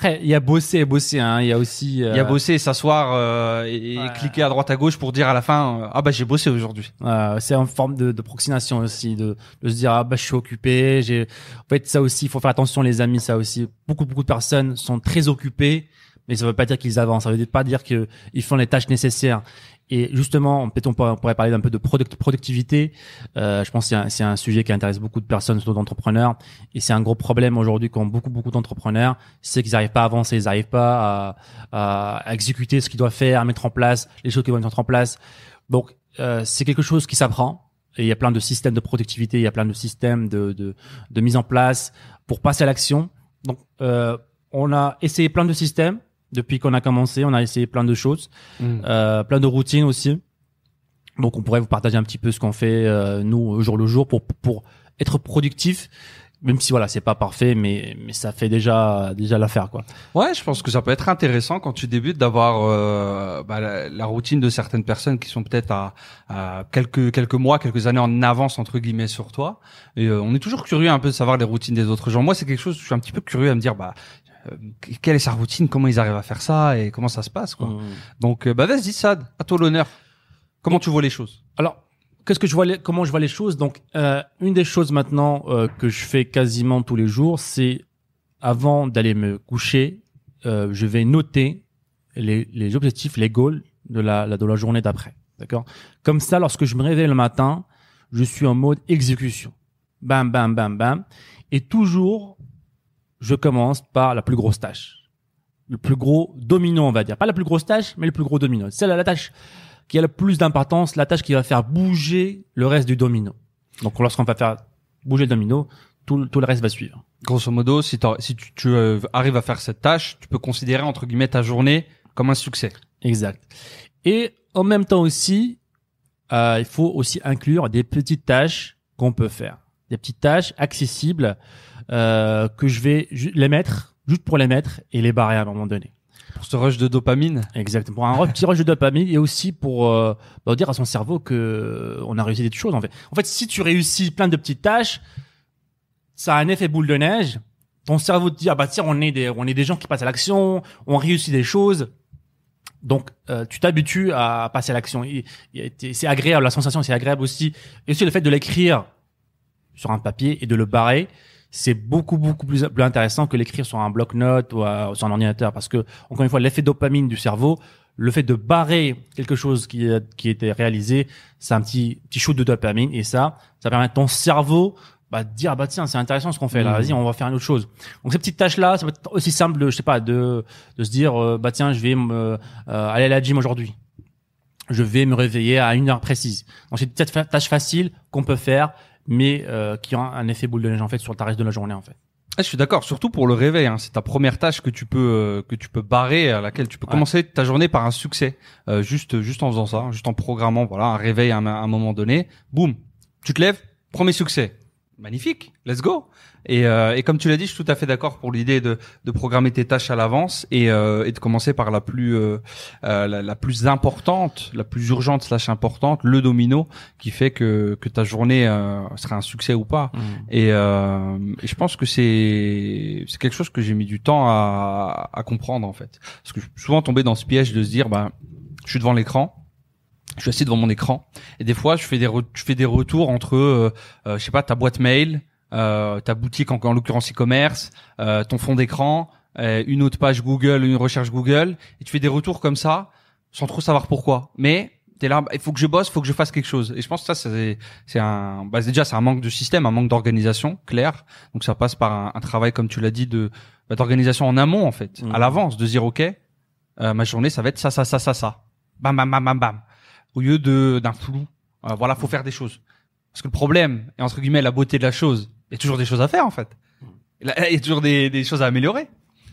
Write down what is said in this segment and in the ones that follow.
Après, il y a bosser et bosser, hein. il y a aussi... euh, Il y a bosser, s'asseoir euh, et, et Ouais. cliquer à droite à gauche pour dire à la fin euh, ah bah j'ai bossé aujourd'hui. Euh, c'est en forme de, de procrastination aussi, de, de se dire ah bah je suis occupé. J'ai en fait ça aussi, il faut faire attention les amis, ça aussi. Beaucoup beaucoup de personnes sont très occupées, mais ça veut pas dire qu'ils avancent, ça veut pas dire que ils font les tâches nécessaires. Et justement, peut-être on pourrait, parler d'un peu de product- productivité. Euh, je pense que c'est un, sujet qui intéresse beaucoup de personnes, surtout d'entrepreneurs. Et c'est un gros problème aujourd'hui qu'ont beaucoup beaucoup d'entrepreneurs, c'est qu'ils n'arrivent pas à avancer, ils n'arrivent pas à, à exécuter ce qu'ils doivent faire, à mettre en place les choses qu'ils vont mettre en place. Donc euh, c'est quelque chose qui s'apprend. Et il y a plein de systèmes de productivité, il y a plein de systèmes de, de, de mise en place pour passer à l'action. Donc, euh, on a essayé plein de systèmes depuis qu'on a commencé. On a essayé plein de choses, euh, plein de routines aussi. Donc, on pourrait vous partager un petit peu ce qu'on fait euh, nous jour le jour pour pour être productif. Même si voilà, c'est pas parfait, mais mais ça fait déjà déjà l'affaire quoi. Ouais, je pense que ça peut être intéressant quand tu débutes d'avoir euh, bah, la, la routine de certaines personnes qui sont peut-être à, à quelques quelques mois, quelques années en avance entre guillemets sur toi. Et euh, on est toujours curieux un peu de savoir les routines des autres gens. Moi, c'est quelque chose, je suis un petit peu curieux à me dire bah quelle est sa routine, comment ils arrivent à faire ça? Et comment ça se passe quoi? Mmh. Donc euh, bah vas-y Sad, à toi l'honneur. Comment tu vois les choses? Alors, qu'est-ce que je vois les- comment je vois les choses? Donc, euh, une des choses maintenant euh, que je fais quasiment tous les jours, c'est avant d'aller me coucher, euh, je vais noter les, les objectifs, les goals de la- de la journée d'après. D'accord? Comme ça, lorsque je me réveille le matin, je suis en mode exécution. Bam, bam, bam, bam. Et toujours, je commence par la plus grosse tâche. Le plus gros domino, on va dire. Pas la plus grosse tâche, mais le plus gros domino. C'est la, tâche qui a le plus d'importance, la tâche qui va faire bouger le reste du domino. Donc lorsqu'on va faire bouger le domino, tout, le- tout le reste va suivre. Grosso modo, si, t'as- si tu, tu, euh, arrives à faire cette tâche, tu peux considérer entre guillemets ta journée comme un succès. Exact. Et en même temps aussi, euh, il faut aussi inclure des petites tâches qu'on peut faire. Des petites tâches accessibles euh, que je vais les mettre, juste pour les mettre et les barrer à un moment donné. Pour ce rush de dopamine. Exactement. Pour un petit rush de dopamine et aussi pour euh, bah, dire à son cerveau que euh, on a réussi des choses en fait. En fait, si tu réussis plein de petites tâches, ça a un effet boule de neige. Ton cerveau te dit ah bah tiens on est des on est des gens qui passent à l'action, on réussit des choses. Donc euh, tu t'habitues à passer à l'action. C'est agréable, la sensation c'est agréable aussi. Et aussi le fait de l'écrire sur un papier et de le barrer, c'est beaucoup beaucoup plus, plus intéressant que l'écrire sur un bloc-notes ou à- sur un ordinateur parce que encore une fois l'effet dopamine du cerveau, le fait de barrer quelque chose qui est- qui était réalisé, c'est un petit petit shoot de dopamine et ça ça permet à ton cerveau bah, de dire ah bah tiens c'est intéressant ce qu'on fait là, Mhm. vas-y on va faire une autre chose. Donc ces petites tâches là, ça peut être aussi simple de je sais pas de de se dire euh, bah tiens je vais me euh, aller à la gym aujourd'hui je vais me réveiller à une heure précise. Donc c'est des tâches faciles qu'on peut faire, mais euh, qui ont un effet boule de neige en fait sur le reste de la journée en fait. Ah, je suis d'accord, surtout pour le réveil. Hein. C'est ta première tâche que tu peux euh, que tu peux barrer, à laquelle tu peux Ouais. commencer ta journée par un succès, euh, juste juste en faisant ça, juste en programmant, voilà, un réveil à un, à un moment donné. Boum, tu te lèves, premier succès. Magnifique, let's go. Et, euh, et comme tu l'as dit, je suis tout à fait d'accord pour l'idée de, de programmer tes tâches à l'avance et, euh, et de commencer par la plus euh, euh, la, la plus importante, la plus urgente slash importante, le domino, qui fait que que ta journée euh, sera un succès ou pas. Et, euh, et je pense que c'est c'est quelque chose que j'ai mis du temps à, à comprendre en fait, parce que je suis souvent tombé dans ce piège de se dire bah je suis devant l'écran, je suis assis devant mon écran, et des fois je fais des je fais des retours entre euh, euh, je sais pas ta boîte mail, euh, ta boutique en, en l'occurrence e-commerce, euh, ton fond d'écran, euh, une autre page Google, une recherche Google, et tu fais des retours comme ça sans trop savoir pourquoi, mais T'es là, il faut que je bosse, faut que je fasse quelque chose. Et je pense que ça, c'est, c'est un, bah, déjà, c'est un manque de système, un manque d'organisation, clair. Donc ça passe par un, un travail, comme tu l'as dit, de bah, d'organisation en amont, en fait, à l'avance, de dire ok, euh, ma journée, ça va être ça, ça, ça, ça, ça, bam, bam, bam, bam, bam, au lieu de d'un flou. Euh, voilà, faut faire des choses. Parce que le problème, et entre guillemets, la beauté de la chose, il y a toujours des choses à faire, en fait. Il y a toujours des, des choses à améliorer.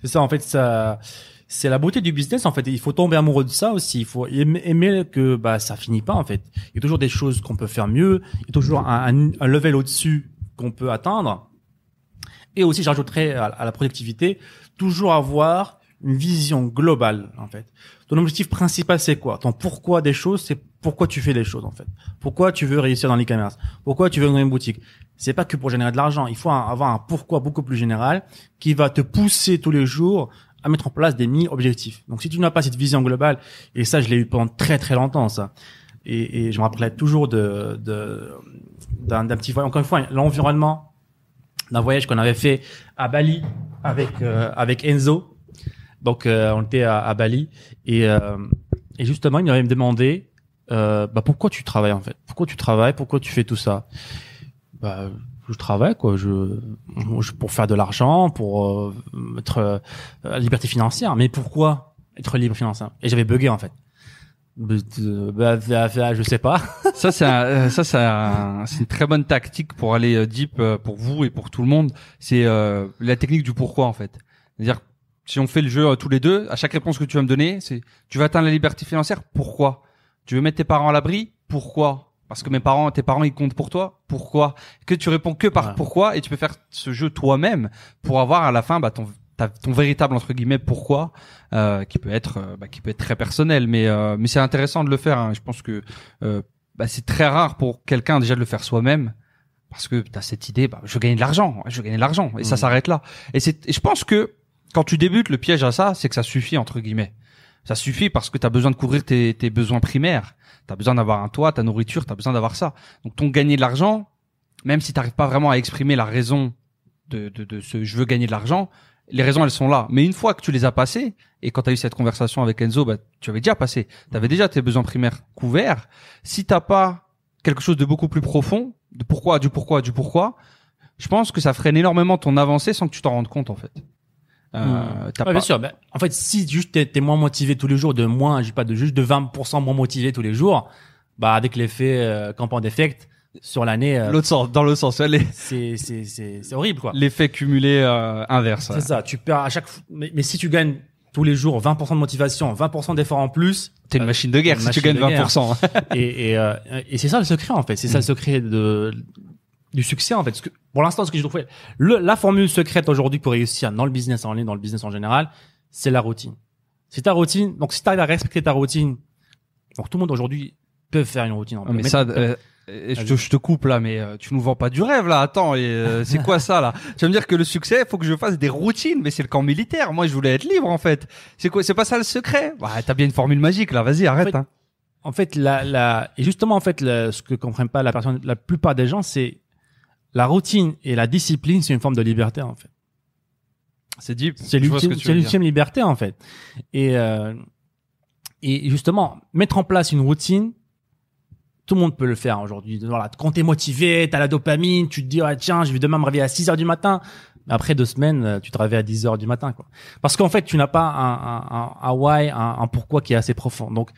C'est ça en fait ça c'est la beauté du business en fait. Il faut tomber amoureux de ça aussi. Il faut aimer, que bah ça finit pas en fait. Il y a toujours des choses qu'on peut faire mieux. Il y a toujours un, un, level au-dessus qu'on peut atteindre. Et aussi, j'ajouterais à la productivité, toujours avoir une vision globale en fait. Ton objectif principal c'est quoi? Ton pourquoi des choses, c'est pourquoi tu fais les choses en fait. Pourquoi tu veux réussir dans l'e-commerce? Pourquoi tu veux ouvrir une boutique? C'est pas que pour générer de l'argent. Il faut avoir un pourquoi beaucoup plus général qui va te pousser tous les jours à mettre en place des mini-objectifs. Donc si tu n'as pas cette vision globale, et ça je l'ai eu pendant très très longtemps ça, et, et je me rappelais toujours de d'un petit voyage. Encore une fois, l'environnement d'un voyage qu'on avait fait à Bali avec euh, avec Enzo. Donc euh, on était à, à Bali et euh, et justement il m'avait demandé euh, bah pourquoi tu travailles en fait? Pourquoi tu travailles? Pourquoi tu fais tout ça? Bah je travaille quoi. Je, je- pour faire de l'argent pour euh, être euh, à liberté financière. Mais pourquoi être libre financière? Et j'avais bugué en fait. Euh, bah, bah, bah, je sais pas. Ça, c'est ça, c'est un- une très bonne tactique pour aller deep pour vous et pour tout le monde. C'est euh, la technique du pourquoi en fait. C'est-à-dire, si on fait le jeu euh, tous les deux, à chaque réponse que tu vas me donner, c'est tu veux atteindre la liberté financière. Pourquoi? Tu veux mettre tes parents à l'abri. Pourquoi? Parce que mes parents, tes parents, ils comptent pour toi. Pourquoi? Que tu réponds que par Ouais. pourquoi et tu peux faire ce jeu toi-même pour avoir à la fin bah, ton ton véritable entre guillemets pourquoi euh, qui peut être euh, bah, qui peut être très personnel mais euh, mais c'est intéressant de le faire hein. je pense que euh, bah, c'est très rare pour quelqu'un déjà de le faire soi-même parce que tu as cette idée bah, je veux gagner de l'argent je veux gagner de l'argent et ça Mhm. s'arrête là et c'est et je pense que quand tu débutes le piège à ça c'est que ça suffit entre guillemets. Ça suffit parce que tu as besoin de couvrir tes, tes besoins primaires. Tu as besoin d'avoir un toit ta nourriture tu as besoin d'avoir ça. Donc ton gagner de l'argent même si tu pas vraiment à exprimer la raison de, de, de ce je veux gagner de l'argent les raisons elles sont là. Mais une fois que tu les as passées et quand tu as eu cette conversation avec Enzo bah, tu avais déjà passé. Tu avais déjà tes besoins primaires couverts. Si t'as pas quelque chose de beaucoup plus profond, de pourquoi, du pourquoi, du pourquoi, je pense que ça freine énormément ton avancée sans que tu t'en rendes compte en fait. Euh, Hmm. Ouais, pas- bien sûr. Ben, en fait, si juste t'es, t'es moins motivé tous les jours, de moins, j'ai pas de juste de 20% moins motivé tous les jours, bah avec l'effet euh, compound effect sur l'année, euh, L'autre sens, dans l'autre sens, les- c'est c'est c'est c'est horrible quoi. l'effet cumulé euh, inverse. C'est ça. Tu perds à chaque. fois- Mais, mais si tu gagnes tous les jours 20% de motivation, 20% d'efforts en plus, T'es une euh, machine de guerre une si tu gagnes de guerre. 20%. et et, euh, et c'est ça le secret en fait. C'est ça le secret de du succès en fait. Ce que, pour l'instant, ce que je trouve, le, la formule secrète aujourd'hui pour réussir dans le business en ligne, dans le business en général, c'est la routine. C'est ta routine. Donc si tu arrives à respecter ta routine, donc tout le monde aujourd'hui peut faire une routine. En mais ça, euh, je, te, je te coupe là, mais euh, tu nous vends pas du rêve là. Attends, et, euh, c'est quoi ça là? Tu vas me dire que le succès, faut que je fasse des routines, mais c'est le camp militaire. Moi, je voulais être libre en fait. C'est quoi C'est pas ça le secret? Bah, t'as bien une formule magique là. Vas-y, arrête. fait, hein. En fait, la, la, et justement, en fait, le- ce que comprennent pas la personne, la plupart des gens, c'est la routine et la discipline, c'est une forme de liberté, en fait. C'est deep. C'est l'ultime, liberté, en fait. Et, euh, et justement, mettre en place une routine, tout le monde peut le faire aujourd'hui. Voilà, quand t'es motivé, t'as la dopamine, tu te dis, ah, tiens, je vais demain me réveiller à 6 heures du matin. Après deux semaines, euh, tu te réveilles à 10 heures du matin, quoi. Parce qu'en fait, tu n'as pas un, un, un, un why, un, un pourquoi qui est assez profond. Donc,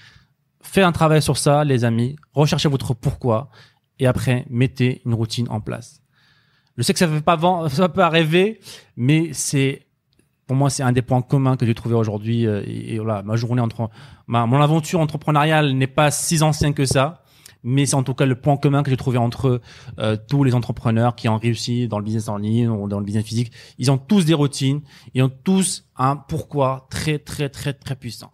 faites un travail sur ça, les amis. Recherchez votre pourquoi. Et après, mettez une routine en place. Je sais que ça fait pas ça peut pas rêver, mais c'est, pour moi, c'est un des points communs que j'ai trouvé aujourd'hui. euh, Et, et voilà, ma journée entre, ma, mon aventure entrepreneuriale n'est pas si ancienne que ça, mais c'est en tout cas le point commun que j'ai trouvé entre euh, tous les entrepreneurs qui ont réussi dans le business en ligne ou dans le business physique. Ils ont tous des routines, ils ont tous un pourquoi très très très très puissant.